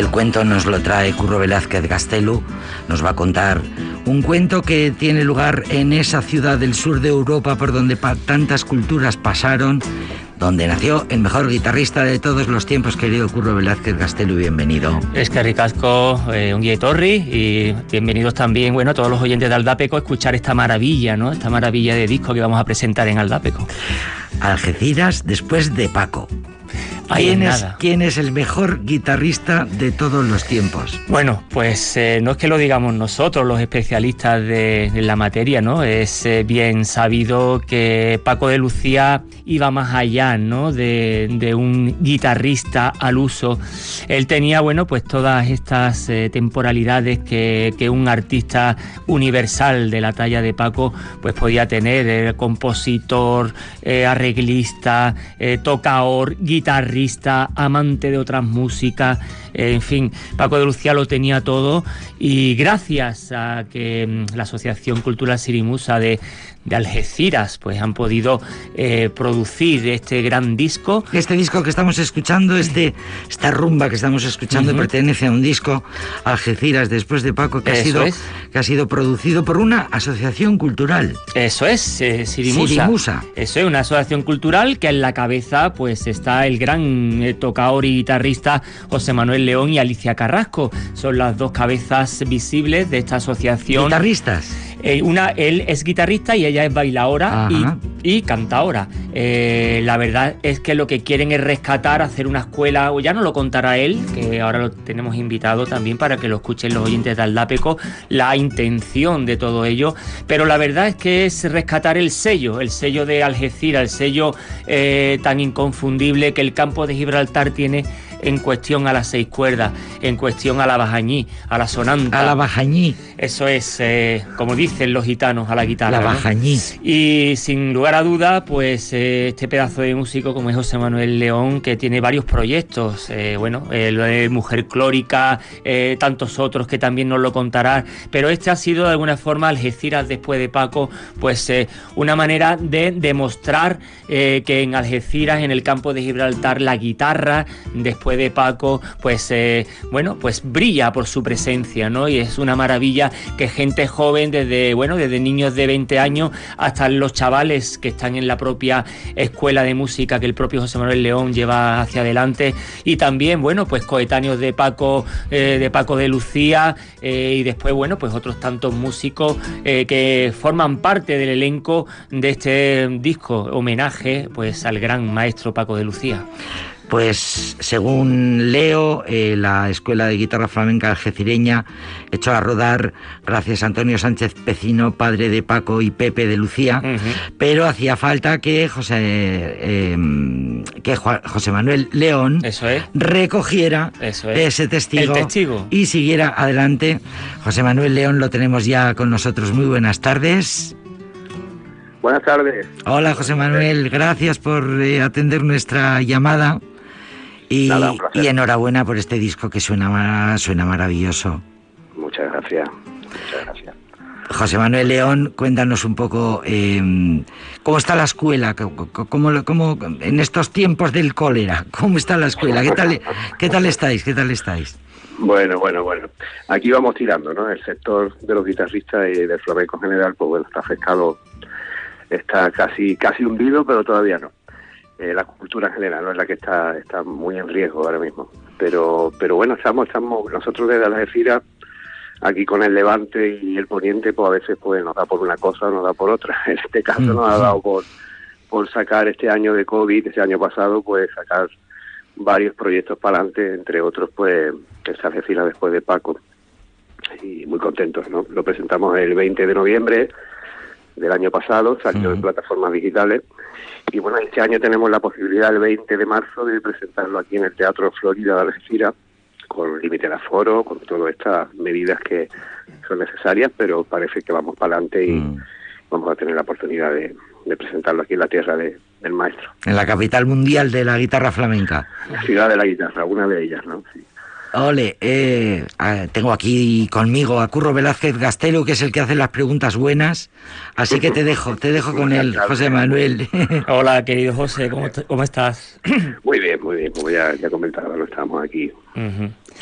El cuento nos lo trae Curro Velázquez Gastelu. Nos va a contar un cuento que tiene lugar en esa ciudad del sur de Europa por donde tantas culturas pasaron, donde nació el mejor guitarrista de todos los tiempos, querido Curro Velázquez Gastelu, bienvenido. Es que ricasco, eh, un guía torri y bienvenidos también, bueno, todos los oyentes de Aldapeco a escuchar esta maravilla, ¿no? Esta maravilla de disco que vamos a presentar en Aldapeco. Algeciras después de Paco. ¿Quién es, ¿Quién es, el mejor guitarrista de todos los tiempos? Bueno, pues eh, no es que lo digamos nosotros, los especialistas de, la materia, ¿no? Es eh, bien sabido que Paco de Lucía iba más allá, ¿no? De, un guitarrista al uso. Él tenía, bueno, pues todas estas eh, temporalidades que, que, un artista universal de la talla de Paco, pues podía tener, compositor, arreglista, tocador, guitarrista amante de otras músicas, en fin, Paco de Lucía lo tenía todo y gracias a que mm, la Asociación Cultural Sirimusa de, de Algeciras pues han podido eh, producir este gran disco. Este disco que estamos escuchando, este, esta rumba que estamos escuchando pertenece a un disco Algeciras después de Paco que, ha sido, que ha sido producido por una asociación cultural. Eso es, eh, Sirimusa. Eso es, una asociación cultural que en la cabeza pues está el gran eh, tocador y guitarrista José Manuel León y Alicia Carrasco. Son las dos cabezas visibles de esta asociación. ¿Guitarristas? Eh, una, él es guitarrista y ella es bailadora y, y cantadora. Eh, la verdad es que lo que quieren es rescatar, hacer una escuela, o ya no lo contará él, que ahora lo tenemos invitado también para que lo escuchen los oyentes de Aldapeco, la intención de todo ello. Pero la verdad es que es rescatar el sello, el sello de Algeciras, el sello eh, tan inconfundible que el campo de Gibraltar tiene en cuestión a las seis cuerdas, en cuestión a la bajañí, a la sonanta. A la bajañí. Eso es, eh, como dicen los gitanos, a la guitarra. La bajañí. Y sin lugar a duda, pues eh, este pedazo de músico como es José Manuel León, que tiene varios proyectos, eh, bueno, lo de Mujer Clórica, tantos otros que también nos lo contará, pero este ha sido de alguna forma Algeciras después de Paco, pues una manera de demostrar que en Algeciras, en el campo de Gibraltar, la guitarra, después de Paco, pues eh, bueno, pues brilla por su presencia, ¿no? Y es una maravilla que gente joven, desde, bueno, desde niños de 20 años hasta los chavales que están en la propia escuela de música que el propio José Manuel León lleva hacia adelante, y también, bueno, pues coetáneos de Paco, eh, de Paco de Lucía, eh, y después, bueno, pues otros tantos músicos que forman parte del elenco de este disco homenaje, pues al gran maestro Paco de Lucía. Pues según leo, eh, la Escuela de Guitarra Flamenca Algecireña echó a rodar gracias a Antonio Sánchez Pecino, padre de Paco y Pepe de Lucía, pero hacía falta que José, em, que José Manuel León recogiera ese testigo, testigo y siguiera adelante. José Manuel León lo tenemos ya con nosotros. Muy buenas tardes. Buenas tardes. Hola José Manuel, gracias por eh, atender nuestra llamada. Y, enhorabuena por este disco que suena, suena maravilloso. Muchas gracias. Muchas gracias. José Manuel León, cuéntanos un poco em, cómo está la escuela, cómo, cómo, en estos tiempos del cólera, cómo está la escuela, qué tal, qué tal estáis, qué tal estáis. Bueno, bueno, bueno. Aquí vamos tirando, ¿no? El sector de los guitarristas y del flamenco en general, pues bueno, está afectado, está casi, casi hundido, pero todavía no. Eh, la cultura en general no es la que está está muy en riesgo ahora mismo. Pero pero bueno estamos estamos nosotros desde Algeciras aquí con el Levante y el Poniente pues a veces pues nos da por una cosa o nos da por otra. En este caso nos ha dado por por sacar este año de covid este año pasado pues sacar varios proyectos para adelante entre otros pues se Algeciras después de Paco. Y muy contentos no lo presentamos el 20 de noviembre del año pasado salió en plataformas digitales y bueno, este año tenemos la posibilidad el 20 de marzo de presentarlo aquí en el Teatro Florida de Algeciras, con límite de aforo, con todas estas medidas que son necesarias, pero parece que vamos para adelante y mm. vamos a tener la oportunidad de, presentarlo aquí en la tierra del maestro. En la capital mundial de la guitarra flamenca. La ciudad de la guitarra, una de ellas, ¿no? Sí. Ole, eh, tengo aquí conmigo a Curro Velázquez Gastelo, que es el que hace las preguntas buenas, así que te dejo, te dejo con él, José Manuel. Hola, querido José, ¿cómo, cómo estás? Muy bien, muy bien, como ya, ya comentaba, no estamos aquí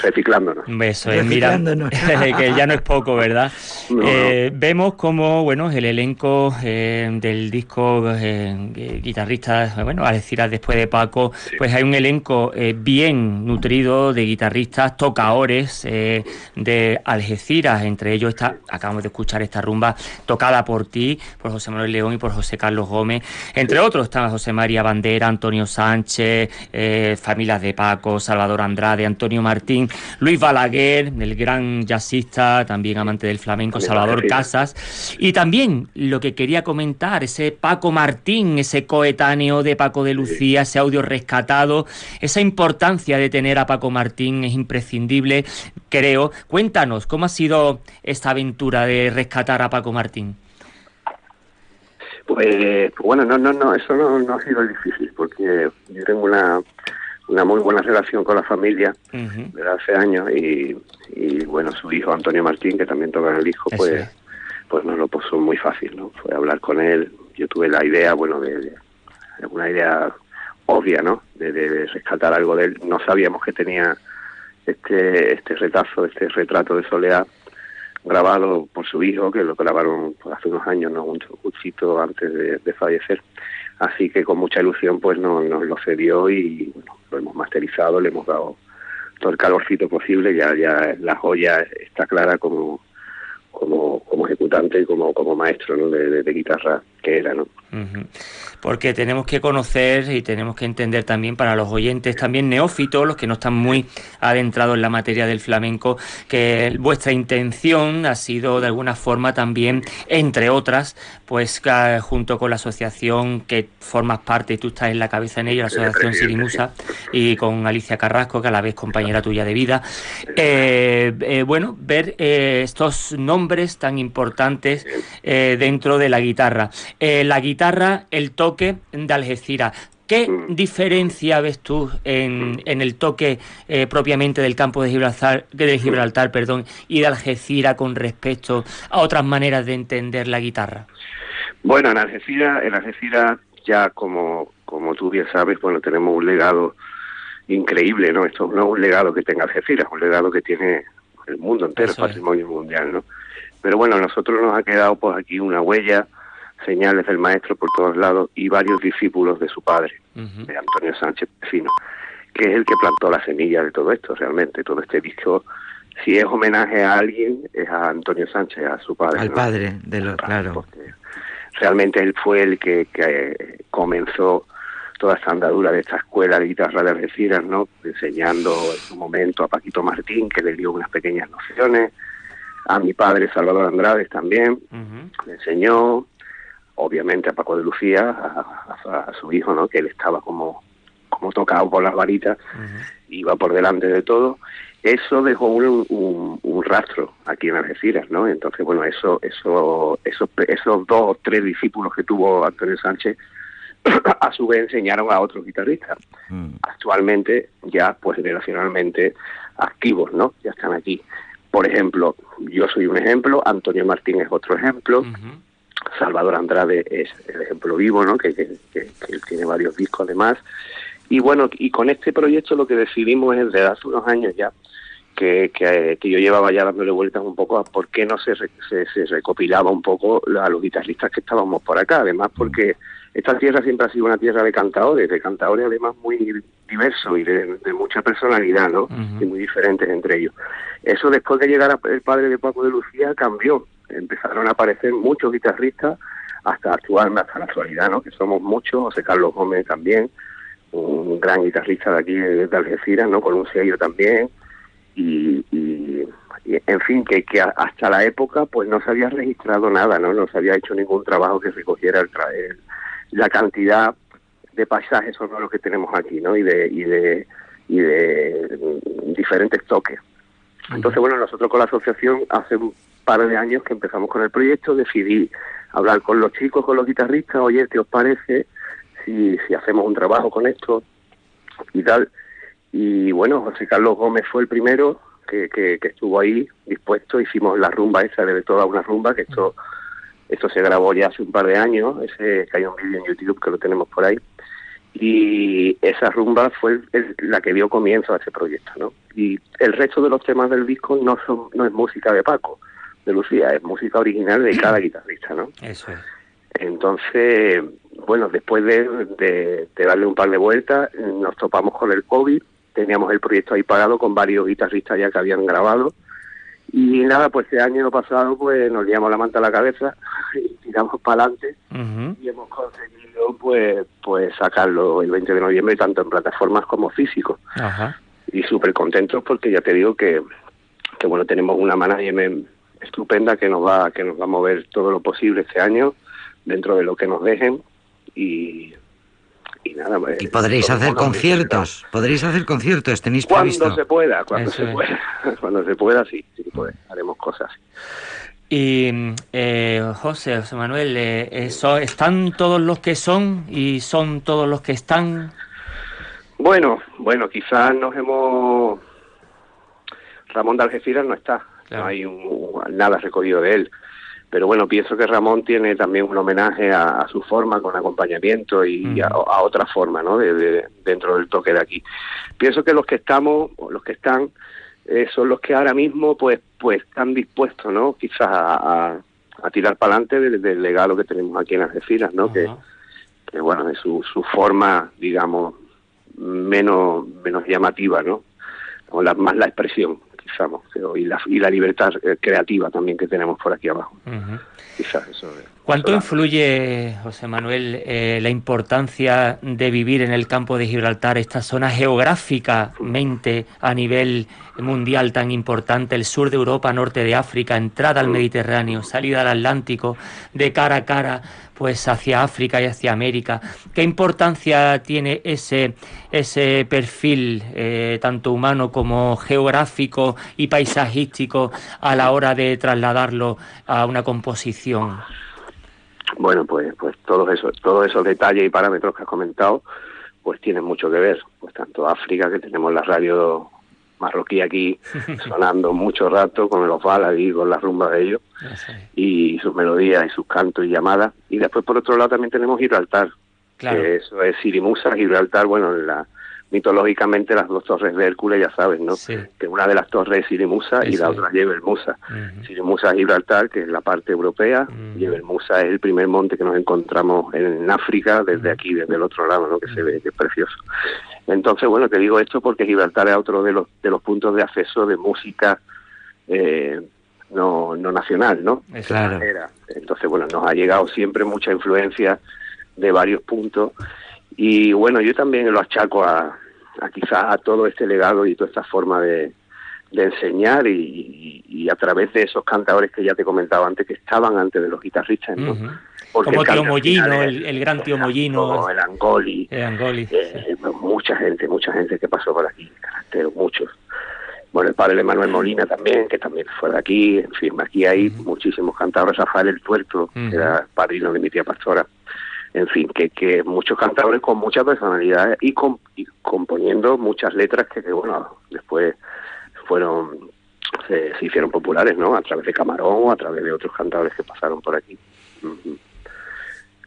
reciclándonos. Eso es, mira, que ya no es poco, ¿verdad? Eh, vemos como, bueno, el elenco eh, del disco eh, guitarristas, bueno, decir después de Paco, pues hay un elenco bien nutrido de guitarristas, tocadores de Algeciras, entre ellos está, acabamos de escuchar esta rumba tocada por ti, por José Manuel León y por José Carlos Gómez, entre otros están José María Bandera, Antonio Sánchez, familias de Paco, Salvador Andrade, Antonio Martín, Luis Balaguer, el gran jazzista, también amante del flamenco, Salvador Casas. Y también lo que quería comentar, ese Paco Martín, ese coetáneo de Paco de Lucía, ese audio rescatado, esa importancia de tener a Paco Martín es imprescindible, creo. Cuéntanos, ¿cómo ha sido esta aventura de rescatar a Paco Martín? Pues, bueno, no, no, no, eso no, no ha sido difícil, porque yo tengo una, una muy buena relación con la familia desde hace años y, bueno, su hijo Antonio Martín, que también toca en el hijo, pues, pues nos lo puso muy fácil, ¿no? Fue hablar con él, yo tuve la idea, bueno, de, una idea obvia, ¿no? De, rescatar algo de él. No sabíamos que tenía este este retazo, este retrato de Soledad grabado por su hijo, que lo grabaron hace unos años, ¿no? Un, un antes de, fallecer. Así que con mucha ilusión pues nos, nos lo cedió y bueno, lo hemos masterizado, le hemos dado todo el calorcito posible, ya ya la joya está clara como como, como ejecutante y como, como maestro ¿no? de, de, guitarra que era. ¿no? Porque tenemos que conocer y tenemos que entender también para los oyentes, también neófitos, los que no están muy adentrados en la materia del flamenco, que vuestra intención ha sido de alguna forma también, entre otras, pues junto con la asociación que formas parte y tú estás en la cabeza en ello, la asociación Sirimusa, y con Alicia Carrasco, que a la vez compañera tuya de vida, eh, eh, bueno, ver eh, estos nombres tan importantes dentro de la guitarra. La guitarra, el toque de Algeciras. ¿Qué mm. diferencia ves tú en, en el toque eh, propiamente del campo de Gibraltar, de Gibraltar perdón, y de Algeciras con respecto a otras maneras de entender la guitarra? Bueno, en Algeciras, en Algeciras ya como, como tú bien sabes, bueno, tenemos un legado increíble, ¿no? Esto no es un legado que tenga Algeciras, es un legado que tiene el mundo entero, patrimonio mundial, ¿no? Pero bueno, a nosotros nos ha quedado pues aquí una huella señales del maestro por todos lados y varios discípulos de su padre, de Antonio Sánchez Pecino, que es el que plantó la semilla de todo esto realmente. Todo este disco, si es homenaje a alguien, es a Antonio Sánchez, a su padre. Al padre, de lo, claro. realmente él fue el que, comenzó toda esta andadura de esta escuela de guitarra de Algeciras, ¿no? Enseñando en su momento a Paquito Martín, que le dio unas pequeñas nociones, a mi padre Salvador Andrade también, le enseñó, obviamente a Paco de Lucía, a, su hijo, ¿no? que él estaba como, como tocado por las varitas, iba por delante de todo. Eso dejó un, un, rastro aquí en Algeciras, ¿no? Entonces, bueno, eso, eso, esos, esos dos o tres discípulos que tuvo Antonio Sánchez, a su vez enseñaron a otros guitarristas. Mm. Actualmente, ya pues generacionalmente activos, ¿no? Ya están aquí. Por ejemplo, yo soy un ejemplo, Antonio Martín es otro ejemplo. Salvador Andrade es el ejemplo vivo, ¿no? Que, que, él tiene varios discos además. Y bueno, y con este proyecto lo que decidimos es desde hace unos años ya, que, que, yo llevaba ya dándole vueltas un poco a por qué no se, se, recopilaba un poco a los guitarristas que estábamos por acá. Además, porque esta tierra siempre ha sido una tierra de cantadores, de cantadores además muy diversos y de, mucha personalidad, ¿no? Y muy diferentes entre ellos. Eso después de llegar el padre de Paco de Lucía cambió empezaron a aparecer muchos guitarristas hasta actualmente, hasta la actualidad, ¿no? Que somos muchos, José Carlos Gómez también, un gran guitarrista de aquí de Algeciras, ¿no? Con un sello también, y, en fin, que, que hasta la época pues no se había registrado nada, ¿no? No se había hecho ningún trabajo que recogiera el, la cantidad de paisajes sonoros que tenemos aquí, ¿no? Y de, y de, y de diferentes toques. Entonces, bueno, nosotros con la asociación hace par de años que empezamos con el proyecto, decidí hablar con los chicos, con los guitarristas, oye, ¿qué os parece si, si hacemos un trabajo con esto y tal? Y bueno, José Carlos Gómez fue el primero que, que, estuvo ahí dispuesto, hicimos la rumba esa de toda una rumba, que esto, esto se grabó ya hace un par de años, ese que hay un vídeo en YouTube que lo tenemos por ahí y esa rumba fue la que dio comienzo a ese proyecto, ¿no? Y el resto de los temas del disco no son no es música de Paco, de Lucía, es música original de cada guitarrista, ¿no? Eso es. Entonces, bueno, después de, darle un par de vueltas, nos topamos con el COVID, teníamos el proyecto ahí pagado con varios guitarristas ya que habían grabado, y nada, pues este año pasado pues nos liamos la manta a la cabeza y tiramos para adelante y hemos conseguido pues pues sacarlo el 20 de noviembre tanto en plataformas como físico. Y súper contentos porque ya te digo que, que bueno, tenemos una management estupenda que nos va que nos va a mover todo lo posible este año dentro de lo que nos dejen. Y y nada pues, y podréis hacer conciertos podréis hacer conciertos tenéis previsto. cuando se pueda cuando se pueda cuando se pueda sí sí pues, haremos cosas. Y eh, José José Manuel eh, eso, están todos los que son y son todos los que están bueno bueno quizás nos hemos Ramón de Algeciras no está no hay nada recogido de él pero bueno, pienso que Ramón tiene también un homenaje a, su forma con acompañamiento y a, otra forma, ¿no? De, dentro del toque de aquí. Pienso que los que estamos, o los que están, eh, son los que ahora mismo, pues, pues están dispuestos, ¿no? Quizás a, tirar para adelante del, legado que tenemos aquí en Algeciras, ¿no? que, que, bueno, de su, su forma, digamos, menos, menos llamativa, ¿no? O la, más la expresión y la, y la libertad eh, creativa también que tenemos por aquí abajo. ¿Cuánto influye, José Manuel, eh, la importancia de vivir en el campo de Gibraltar, esta zona geográficamente a nivel mundial tan importante, el sur de Europa, norte de África, entrada al Mediterráneo, salida al Atlántico, de cara a cara pues hacia África y hacia América. ¿Qué importancia tiene ese, ese perfil, eh, tanto humano como geográfico y paisajístico, a la hora de trasladarlo a una composición? Bueno, pues, pues todos esos, todos esos detalles y parámetros que has comentado, pues tienen mucho que ver. Pues tanto África, que tenemos la radio marroquí aquí sonando mucho rato con los baladí, con la rumba de ellos y sus melodías y sus cantos y llamadas. Y después por otro lado también tenemos Gibraltar que eso es Sirimusa Gibraltar bueno la mitológicamente las dos torres de Hércules, ya sabes, ¿no? Que una de las torres es Sirimusa y la otra es Musa. Sirimusa es Gibraltar, que es la parte europea, y Musa es el primer monte que nos encontramos en África, desde aquí, desde el otro lado, ¿no? Que se ve que es precioso. Entonces, bueno, te digo esto porque Gibraltar es otro de los, de los puntos de acceso de música eh, no, no nacional, ¿no? Claro. Entonces, bueno, nos ha llegado siempre mucha influencia de varios puntos y bueno, yo también lo achaco a, a quizás a todo este legado y toda esta forma de, de enseñar y, a través de esos cantadores que ya te comentaba antes, que estaban antes de los guitarristas, ¿no? Como Tío Mollino, el, gran Tío Mollino. El Angoli. El Angoli. Eh, mucha gente, mucha gente que pasó por aquí, carácter, muchos. Bueno, el padre de Manuel Molina también, que también fue de aquí. En fin, aquí hay muchísimos cantadores. Rafael El Tuerto, que era padrino de mi tía Pastora en fin, que, que muchos cantadores con mucha personalidad y, componiendo muchas letras que, bueno, después fueron se, hicieron populares, ¿no? A través de Camarón o a través de otros cantadores que pasaron por aquí.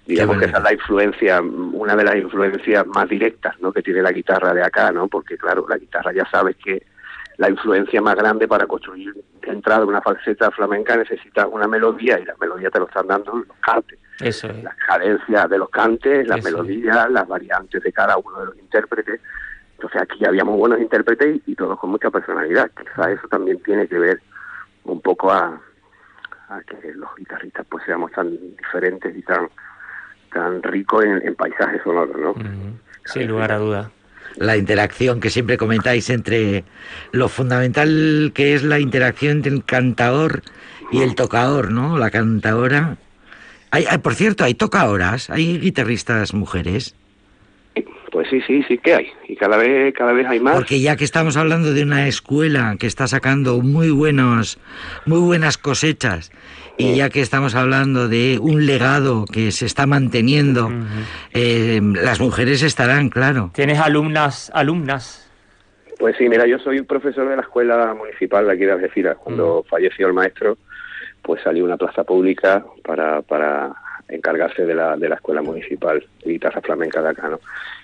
Digamos que esa es la influencia, una de las influencias más directas, ¿no? Que tiene la guitarra de acá, ¿no? Porque claro, la guitarra ya sabes que la influencia más grande para construir entrada una falseta flamenca necesita una melodía y la melodía te lo están dando los cantes. Eso es. Las cadencias de los cantes, las melodías, las variantes de cada uno de los intérpretes. Entonces aquí habíamos buenos intérpretes y todos con mucha personalidad. Quizás eso también tiene que ver un poco a, que los guitarristas pues seamos tan diferentes y tan tan ricos en, paisajes sonoros, ¿no? Sin lugar a duda la interacción que siempre comentáis entre lo fundamental que es la interacción entre el cantador y el tocador, ¿no? La cantadora. Hay, por cierto, hay tocadoras, hay guitarristas mujeres. Pues sí, sí, sí que hay. Y cada vez, cada vez hay más. Porque ya que estamos hablando de una escuela que está sacando muy buenos, muy buenas cosechas y ya que estamos hablando de un legado que se está manteniendo, eh, las mujeres estarán, claro. ¿Tienes alumnas, alumnas? Pues sí, mira, yo soy profesor de la escuela municipal de aquí de Algeciras. Cuando falleció el maestro, pues salió una plaza pública para, para encargarse de la, de la Escuela Municipal de Guitarra Flamenca de acá, ¿no?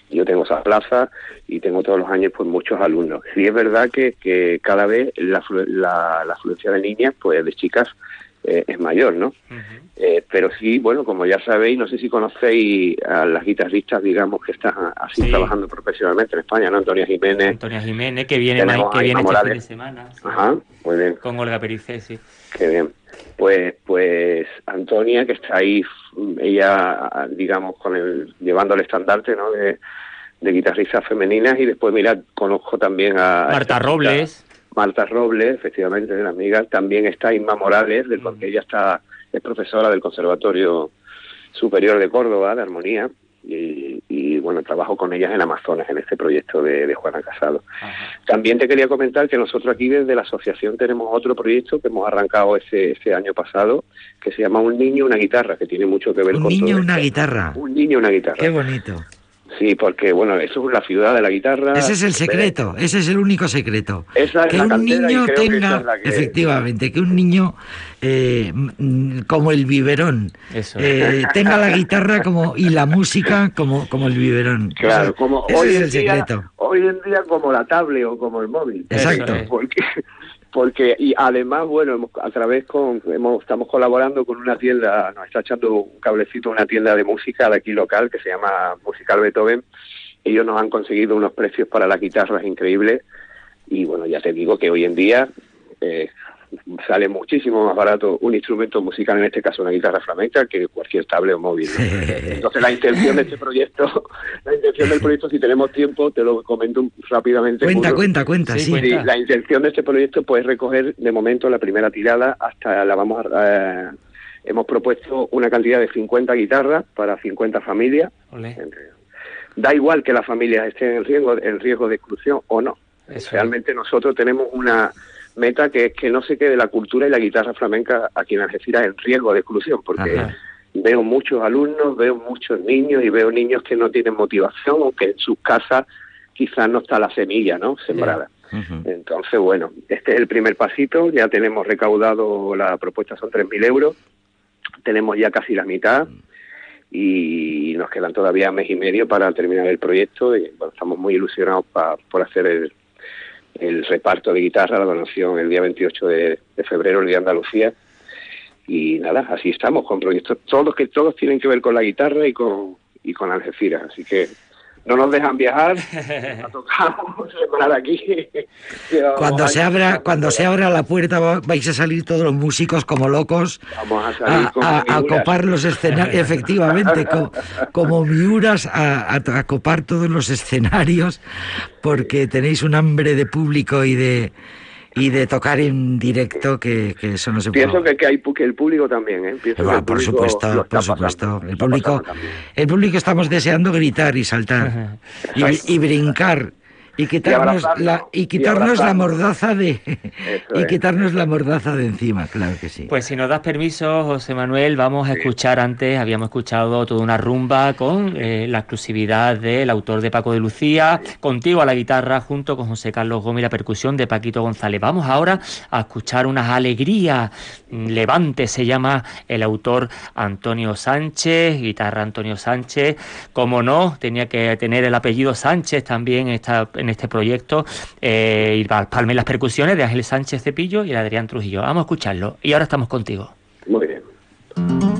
Yo tengo esa plaza y tengo todos los años pues muchos alumnos. Sí es verdad que, que cada vez la, la, la afluencia de niñas, pues de chicas, eh, es mayor, ¿no? eh, pero sí, bueno, como ya sabéis, no sé si conocéis a las guitarristas, digamos, que están así Sí. trabajando profesionalmente en España, ¿no? Antonia Jiménez. Antonia Jiménez, que viene, que viene este fin de semana. sí, Ajá, muy bien. Con Olga Pericé, sí. Qué bien. Pues, pues Antonia, que está ahí, ella, digamos, con el, llevando el estandarte, ¿no? De, de guitarristas femeninas y después, mira, conozco también a... Marta Robles. Marta Robles, efectivamente, de la amiga. También está Inma Morales, porque ella está, es profesora del Conservatorio Superior de Córdoba, de Armonía. Y, y, bueno, trabajo con ellas en Amazonas, en este proyecto de, de Juana Casado. Ajá. También te quería comentar que nosotros aquí desde la asociación tenemos otro proyecto que hemos arrancado ese, ese año pasado, que se llama Un niño, una guitarra, que tiene mucho que ver Un con niño, todo una esto. guitarra. Un niño, una guitarra. Qué bonito. Sí, porque bueno, eso es la ciudad de la guitarra. Ese es el secreto, ese es el único secreto. Esa es Que la un niño que tenga, es la que- efectivamente, que un niño eh, como el biberón, Eso. eh, tenga la guitarra como y la música como, como el biberón. Claro, Ese- como ese hoy es en, el día, secreto. hoy en día como la tablet o como el móvil. Exacto. Porque, porque y además, bueno, hemos- a través con, hemos, estamos colaborando con una tienda, nos está echando un cablecito una tienda de música de aquí local que se llama Musical Beethoven. Ellos nos han conseguido unos precios para las guitarras increíbles y bueno, ya te digo que hoy en día eh, sale muchísimo más barato un instrumento musical, en este caso una guitarra flamenca, que cualquier tablet o móvil. ¿no? Entonces la intención de este proyecto, la intención del proyecto, si tenemos tiempo, te lo comento rápidamente. Cuenta, cuenta, cuenta, Sí, sí. cuenta. Sí, la intención de este proyecto pues, es recoger de momento la primera tirada hasta la vamos a, eh, hemos propuesto una cantidad de 50 guitarras para 50 familias. Olé. Da igual que las familias estén en riesgo, en riesgo de exclusión o no. Eso. Realmente nosotros tenemos una meta que es que no se quede la cultura y la guitarra flamenca aquí en Algeciras en riesgo de exclusión, porque Ajá. veo muchos alumnos, veo muchos niños y veo niños que no tienen motivación o que en sus casas quizás no está la semilla, ¿no? Sembrada. Entonces, bueno, este es el primer pasito, ya tenemos recaudado, la propuesta son 3.000 euros, tenemos ya casi la mitad y nos quedan todavía mes y medio para terminar el proyecto y bueno, estamos muy ilusionados pa- por hacer el, el reparto de guitarra, la donación el día 28 de, febrero, el día de Andalucía. Y nada, así estamos con proyectos todos que todos tienen que ver con la guitarra y con y con Algeciras, así que no nos dejan viajar, nos tocamos sembrar aquí. Cuando se abra, cuando se abra la puerta va- vais a salir todos los músicos como locos Vamos a salir a, copar los escenarios, efectivamente, co- como, miuras a, a- a copar todos los escenarios, porque tenéis un hambre de público y de y de tocar en directo que, que eso no se puede. Pienso que, que hay que el público también, ¿eh? Pienso que el por supuesto, por supuesto. pasando, El público, el público estamos deseando gritar y saltar y, y brincar y quitarnos la y y quitarnos la mordaza de Eso y es. quitarnos la mordaza de encima, claro que sí. Pues si nos das permiso, José Manuel, vamos a escuchar antes, habíamos escuchado toda una rumba con eh, la exclusividad del autor de Paco de Lucía, contigo a la guitarra, junto con José Carlos Gómez, la percusión de Paquito González. Vamos ahora a escuchar unas alegrías. Mm, Levante se llama el autor Antonio Sánchez, guitarra Antonio Sánchez. Como no, tenía que tener el apellido Sánchez también en, esta, en este proyecto. Eh, palme las percusiones de Ángel Sánchez Cepillo y Adrián Trujillo. Vamos a escucharlo. Y ahora estamos contigo. Muy bien.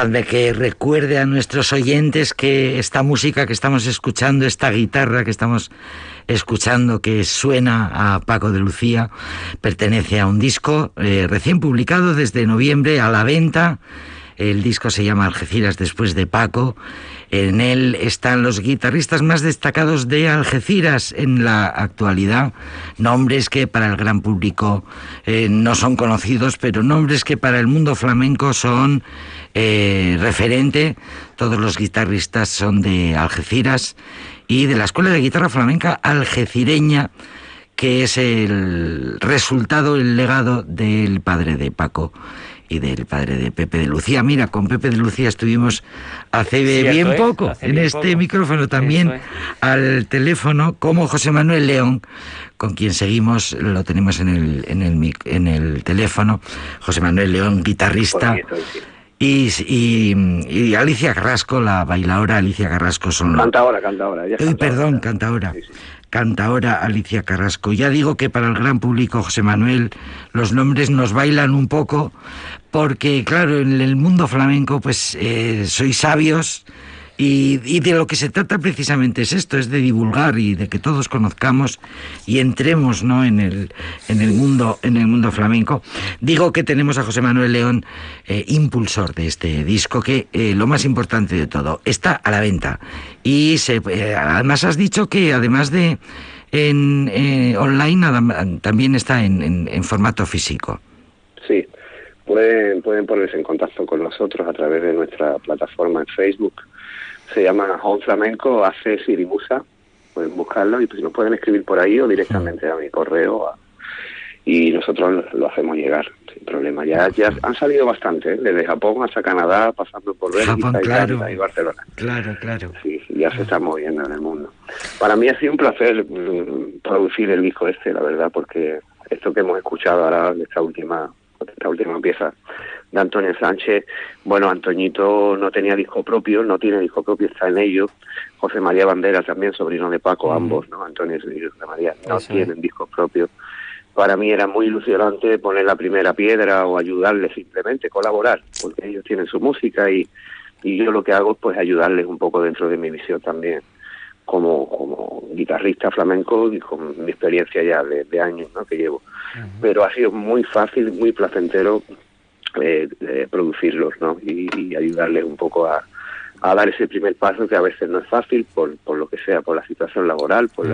Dejadme que recuerde a nuestros oyentes que esta música que estamos escuchando, esta guitarra que estamos escuchando que suena a Paco de Lucía, pertenece a un disco eh, recién publicado desde noviembre a la venta. El disco se llama Algeciras después de Paco. En él están los guitarristas más destacados de Algeciras en la actualidad, nombres que para el gran público eh, no son conocidos, pero nombres que para el mundo flamenco son eh, referente. Todos los guitarristas son de Algeciras y de la Escuela de Guitarra Flamenca Algecireña, que es el resultado, el legado del padre de Paco y del padre de Pepe de Lucía. Mira, con Pepe de Lucía estuvimos hace bien poco en este micrófono también al teléfono como José Manuel León, con quien seguimos, lo tenemos en el, en el, en el teléfono, José Manuel León, guitarrista. Y, y, Alicia Carrasco, la bailadora Alicia Carrasco son... Cantadora, cantadora. Uy, perdón, cantadora. Cantadora Alicia Carrasco. Ya digo que para el gran público, José Manuel, los nombres nos bailan un poco, porque claro, en el mundo flamenco pues eh, sois sabios, y, de lo que se trata precisamente es esto, es de divulgar y de que todos conozcamos y entremos ¿no? en, el, en, el mundo, en el mundo flamenco. Digo que tenemos a José Manuel León, eh, impulsor de este disco, que eh, lo más importante de todo, está a la venta. Y se, eh, además has dicho que además de en online, también está en, en, formato físico. Sí, pueden, pueden ponerse en contacto con nosotros a través de nuestra plataforma en Facebook se llama Home Flamenco hace Sirimusa, pueden buscarlo y pues nos pueden escribir por ahí o directamente a mi correo y nosotros lo, hacemos llegar sin problema. Ya, ya han salido bastante, ¿eh? desde Japón hasta Canadá, pasando por Bélgica y Barcelona. Claro, claro. Sí, ya se está moviendo en el mundo. Para mí ha sido un placer mm, producir el disco este, la verdad, porque esto que hemos escuchado ahora, esta última, esta última pieza, de Antonio Sánchez. Bueno, Antoñito no tenía disco propio, no tiene disco propio, está en ello. José María Bandera también, sobrino de Paco, ambos, ¿no? Antonio y José María no tienen discos propios. Para mí era muy ilusionante poner la primera piedra o ayudarles simplemente, colaborar, porque ellos tienen su música y, y yo lo que hago es pues ayudarles un poco dentro de mi visión también como, como guitarrista flamenco y con mi experiencia ya de, años ¿no? que llevo. Pero ha sido muy fácil, muy placentero eh, producirlos ¿no? y, ayudarles un poco a, a, dar ese primer paso que a veces no es fácil por, por lo que sea, por la situación laboral, por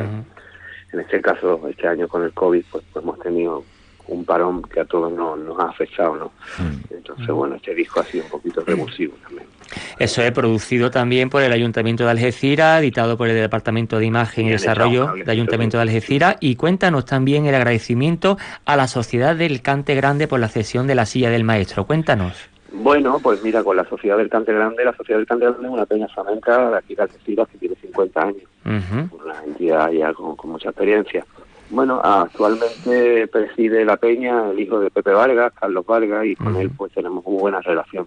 en este caso, este año con el COVID, pues, pues hemos tenido un parón que a todos nos, nos ha afectado, ¿no? Entonces, bueno, este disco ha sido un poquito revulsivo también. Eso es producido también por el Ayuntamiento de Algeciras, editado por el Departamento de Imagen y, Desarrollo del Ayuntamiento de Algeciras. Y cuéntanos también el agradecimiento a la Sociedad del Cante Grande por la cesión de la silla del maestro. Cuéntanos. Bueno, pues mira, con la Sociedad del Cante Grande, la Sociedad del Cante Grande es una peña flamenca de aquí de Algeciras que tiene 50 años, una entidad ya con, mucha experiencia. Bueno, actualmente preside la peña el hijo de Pepe Vargas, Carlos Vargas, y con él pues tenemos muy buena relación.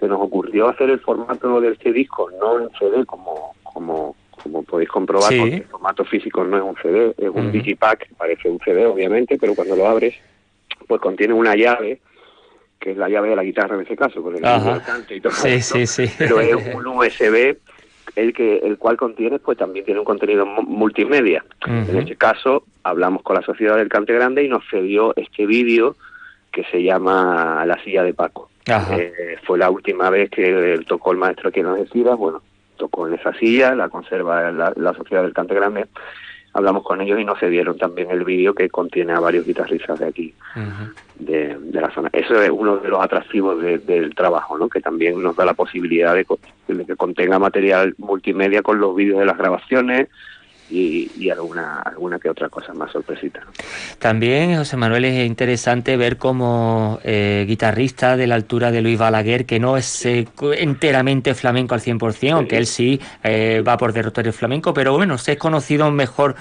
Se nos ocurrió hacer el formato de este disco, no en CD como, como, como podéis comprobar, porque el formato físico no es un CD, es un digipack, parece un CD obviamente, pero cuando lo abres, pues contiene una llave, que es la llave de la guitarra en ese caso, porque el cante y todo sí, sí, sí. pero es un USB el que el cual contiene pues también tiene un contenido multimedia. En este caso hablamos con la Sociedad del Cante Grande y nos cedió este vídeo que se llama La silla de Paco. Eh, fue la última vez que tocó el maestro aquí en Algeciras, bueno, tocó en esa silla, la conserva la, la Sociedad del Cante Grande. Hablamos con ellos y nos cedieron también el vídeo que contiene a varios guitarristas de aquí, de, la zona. Eso es uno de los atractivos del trabajo, ¿no? que también nos da la posibilidad de, de que contenga material multimedia con los vídeos de las grabaciones, y, alguna, alguna que otra cosa más sorpresita. También, José Manuel, es interesante ver como eh, guitarrista de la altura de Luis Balaguer, que no es eh, enteramente flamenco al 100%, aunque él sí eh, va por derrotero flamenco, pero bueno, se es conocido mejor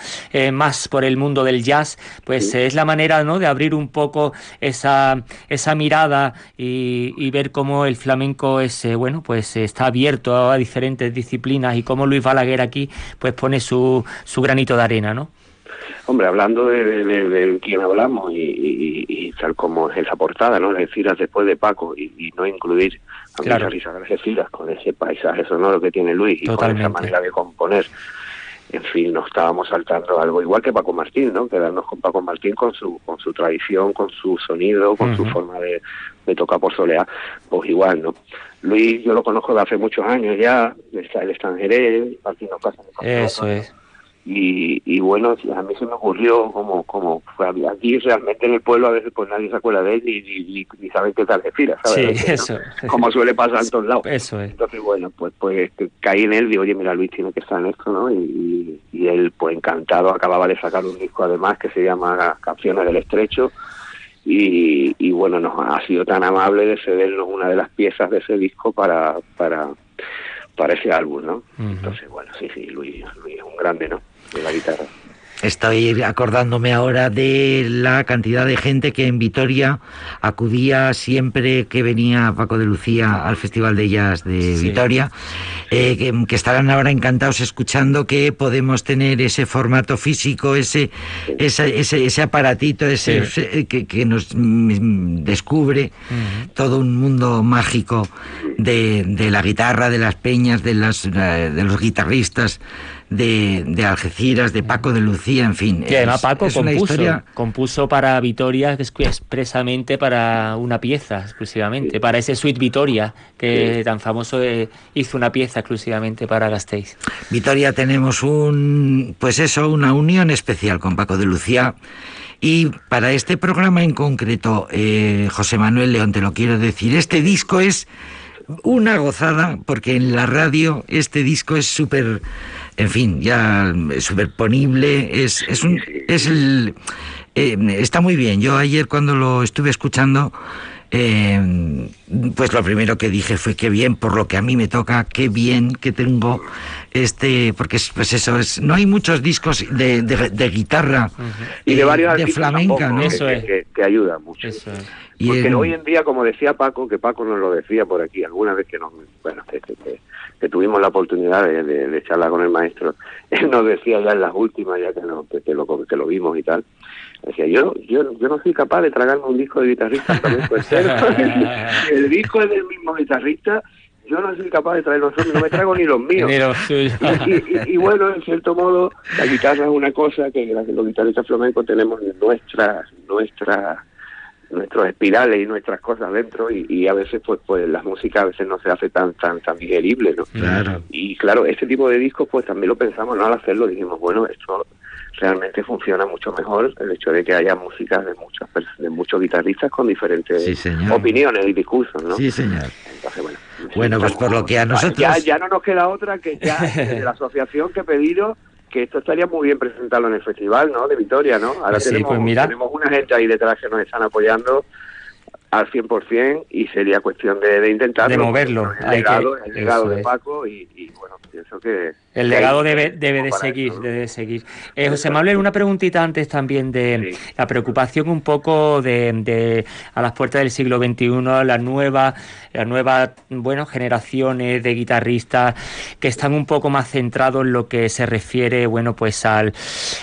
más por el mundo del jazz, pues es la manera ¿no? de abrir un poco esa, esa mirada y, y ver cómo el flamenco es, bueno, pues está abierto a diferentes disciplinas y cómo Luis Balaguer aquí pues pone su, su granito de arena, ¿no? Hombre, hablando de, de, quién hablamos y, tal como es la portada, ¿no? Filas después de Paco y, no incluir a claro. filas con ese paisaje sonoro que tiene Luis y con esa manera de componer en fin, nos estábamos saltando algo igual que Paco Martín, ¿no? Quedarnos con Paco Martín con su con su tradición, con su sonido, con su forma de, de, tocar por soleá, pues igual, ¿no? Luis yo lo conozco de hace muchos años ya, está el extranjero, aquí nos pasa. Eso es. Y, y bueno, a mí se me ocurrió como, como aquí realmente en el pueblo a veces pues nadie se acuerda de él y ni, sabe qué tal fila, ¿sabes? Sí, eso. Como suele pasar en todos lados. Eso es. Entonces, bueno, pues, pues caí en él y digo, oye, mira, Luis tiene que estar en esto, ¿no? Y, y él, pues encantado, acababa de sacar un disco además que se llama Canciones del Estrecho. Y, y bueno, nos ha sido tan amable de cedernos una de las piezas de ese disco para, para, para ese álbum, ¿no? Entonces, bueno, sí, sí, Luis, Luis es un grande, ¿no? De la guitarra. Estoy acordándome ahora de la cantidad de gente que en Vitoria acudía siempre que venía Paco de Lucía al Festival de Jazz de Vitoria, eh, que, estarán ahora encantados escuchando que podemos tener ese formato físico, ese, ese, ese, aparatito ese, que, nos mm, descubre todo un mundo mágico de, de, la guitarra, de las peñas, de, las, eh, de los guitarristas de, de, Algeciras, de Paco de Lucía, en fin. Que además Paco compuso, compuso para Vitoria expresamente para una pieza, exclusivamente, para ese Suite Vitoria, que tan famoso eh, hizo una pieza exclusivamente para Gasteiz. Vitoria tenemos un, pues eso, una unión especial con Paco de Lucía. Y para este programa en concreto, eh, José Manuel León, te lo quiero decir, este disco es una gozada, porque en la radio este disco es súper en fin, ya superponible, es, es un, es el, eh, está muy bien. Yo ayer cuando lo estuve escuchando, eh, pues lo primero que dije fue qué bien, por lo que a mí me toca, qué bien que tengo este, porque pues eso es, no hay muchos discos de, de, guitarra y de eh, varios de flamenca, ¿no? Eso es. que, ayuda mucho. Eso es. Porque hoy en día, como decía Paco, que Paco nos lo decía por aquí alguna vez que nos, bueno, que, que, tuvimos la oportunidad de, de, charlar con el maestro, él nos decía ya en las últimas, ya que, no, que, lo, que lo vimos y tal, decía, yo, yo, yo no soy capaz de tragarme un disco de guitarrista el disco es del mismo guitarrista, yo no soy capaz de traer los no me traigo ni los míos. y, bueno, en cierto modo, la guitarra es una cosa que, los guitarristas flamencos tenemos nuestras, nuestras nuestros espirales y nuestras cosas dentro y, a veces pues pues la música a veces no se hace tan tan tan digerible no claro. y claro este tipo de discos pues también lo pensamos no al hacerlo dijimos bueno esto realmente funciona mucho mejor el hecho de que haya música de muchas de muchos guitarristas con diferentes opiniones y discursos no sí señor entonces bueno bueno pues por lo que a nosotros ya, ya no nos queda otra que ya de la asociación que pedido que esto estaría muy bien presentarlo en el festival, ¿no? De Vitoria, ¿no? Ahora pues tenemos, pues tenemos una gente ahí detrás que nos están apoyando al 100% y sería cuestión de, de intentarlo. De moverlo. El legado, el legado de Paco y, y, bueno, pienso que... El legado debe, debe de seguir, debe de seguir. Eh, José Manuel, una preguntita antes también de la preocupación un poco de, de, a las puertas del siglo XXI, la nueva, la nueva, bueno, generaciones de guitarristas que están un poco más centrados en lo que se refiere, bueno, pues al,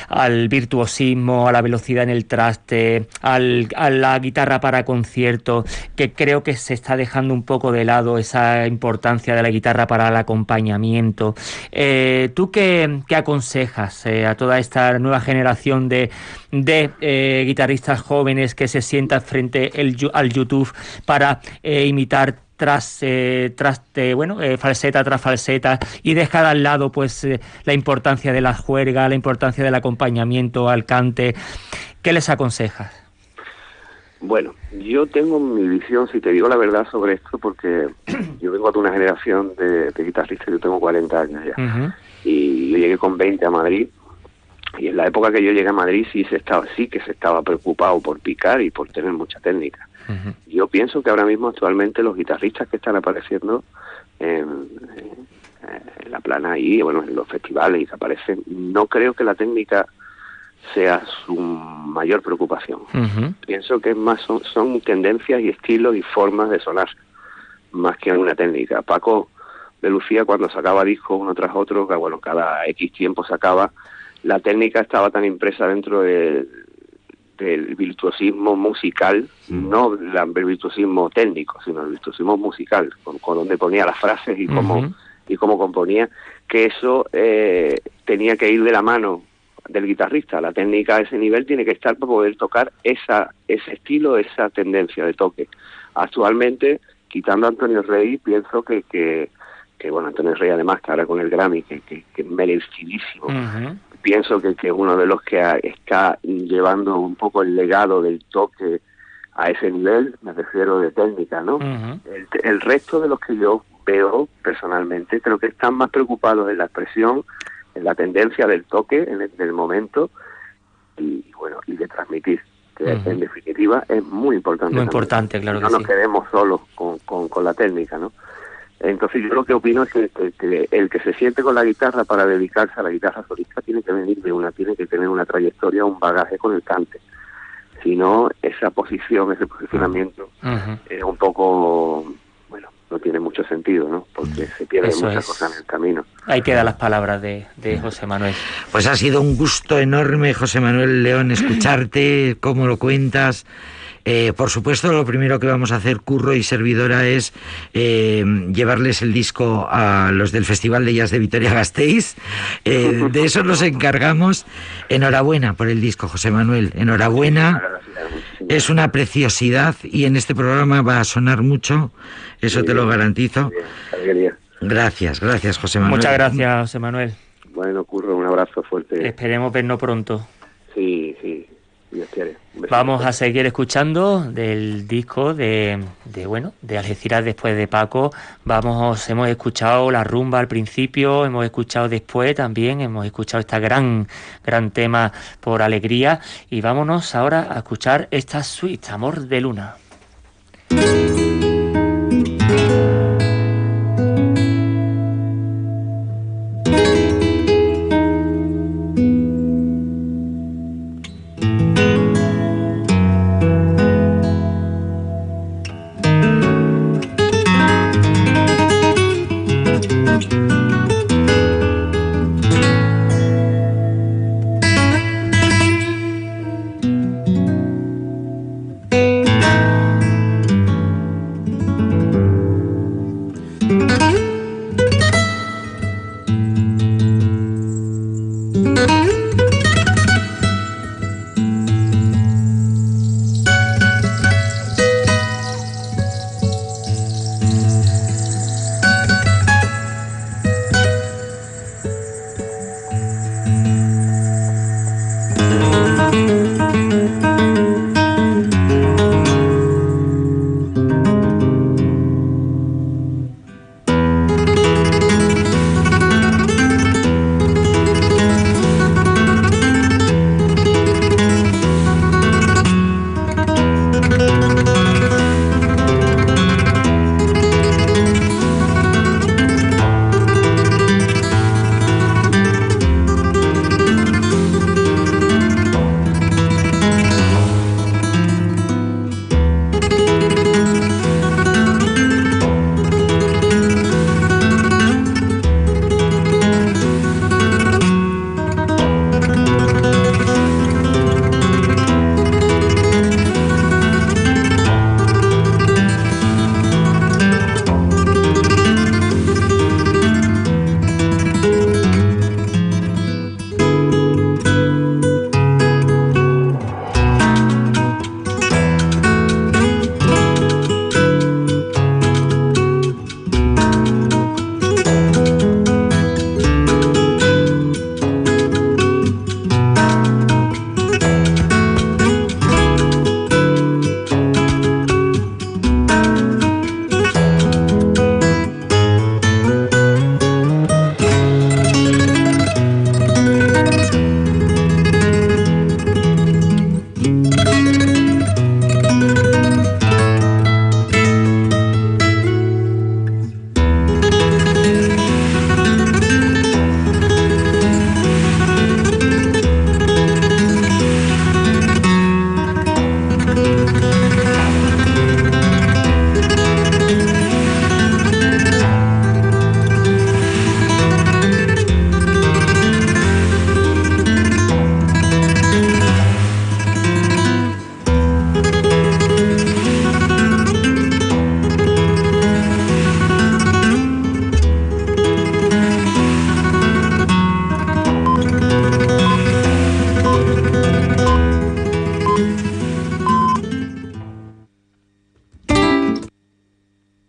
al virtuosismo, a la velocidad en el traste, al, a la guitarra para que creo que se está dejando un poco de lado esa importancia de la guitarra para el acompañamiento. Eh, eh, ¿Tú qué, aconsejas eh, a toda esta nueva generación de, eh, guitarristas jóvenes que se sientan frente al YouTube para imitar tras, tras bueno, falseta tras falseta y dejar al lado pues la importancia de la juerga, la importancia del acompañamiento al cante? ¿Qué les aconsejas? Bueno, yo tengo mi visión, si te digo la verdad sobre esto, porque yo vengo de una generación de, guitarristas, yo tengo 40 años ya, y yo llegué con 20 a Madrid, y en la época que yo llegué a Madrid sí se estaba sí que se estaba preocupado por picar y por tener mucha técnica. Yo pienso que ahora mismo actualmente los guitarristas que están apareciendo en, en la plana y bueno, en los festivales y que aparecen, no creo que la técnica sea su mayor preocupación. Pienso que más son, son, tendencias y estilos y formas de sonar, más que una técnica. Paco de Lucía cuando sacaba discos uno tras otro, que bueno, cada X tiempo sacaba, la técnica estaba tan impresa dentro del virtuosismo musical, no el virtuosismo técnico, sino el virtuosismo musical, con, donde ponía las frases y cómo, y cómo componía, que eso eh, tenía que ir de la mano del guitarrista. La técnica a ese nivel tiene que estar para poder tocar esa, ese estilo, esa tendencia de toque. Actualmente, quitando a Antonio Rey, pienso que, que, bueno, Antonio Rey además que ahora con el Grammy, que, que, es merecidísimo, pienso que, que uno de los que está llevando un poco el legado del toque a ese nivel, me refiero de técnica, ¿no? el, el, resto de los que yo veo personalmente, creo que están más preocupados en la expresión, en la tendencia del toque, en el, del momento, y bueno, y de transmitir, que en definitiva es muy importante. Muy importante, claro no nos quedemos solos con, con, con la técnica, ¿no? Entonces yo lo que opino es que, el que se siente con la guitarra para dedicarse a la guitarra solista tiene que venir de una, tiene que tener una trayectoria, un bagaje con el cante. Si no, esa posición, ese posicionamiento es un poco, no tiene mucho sentido, ¿no? Porque se pierden muchas cosas en el camino. Ahí quedan las palabras de, de José Manuel. Pues ha sido un gusto enorme, José Manuel León, escucharte, cómo lo cuentas. Eh, por supuesto, lo primero que vamos a hacer, Curro y Servidora, es eh, llevarles el disco a los del Festival de Jazz de Vitoria-Gasteiz. Eh, de eso nos encargamos. Enhorabuena por el disco, José Manuel. Enhorabuena. Es una preciosidad y en este programa va a sonar mucho, eso te lo garantizo. Gracias, gracias, José Manuel. Muchas gracias, José Manuel. Bueno, Curro, un abrazo fuerte. Esperemos vernos pronto. Sí, sí. Vamos a seguir escuchando del disco de, de, bueno de Algeciras después de Paco. Vamos, hemos escuchado la rumba al principio, hemos escuchado después también, hemos escuchado este gran gran tema por alegría y vámonos ahora a escuchar esta suite Amor de Luna.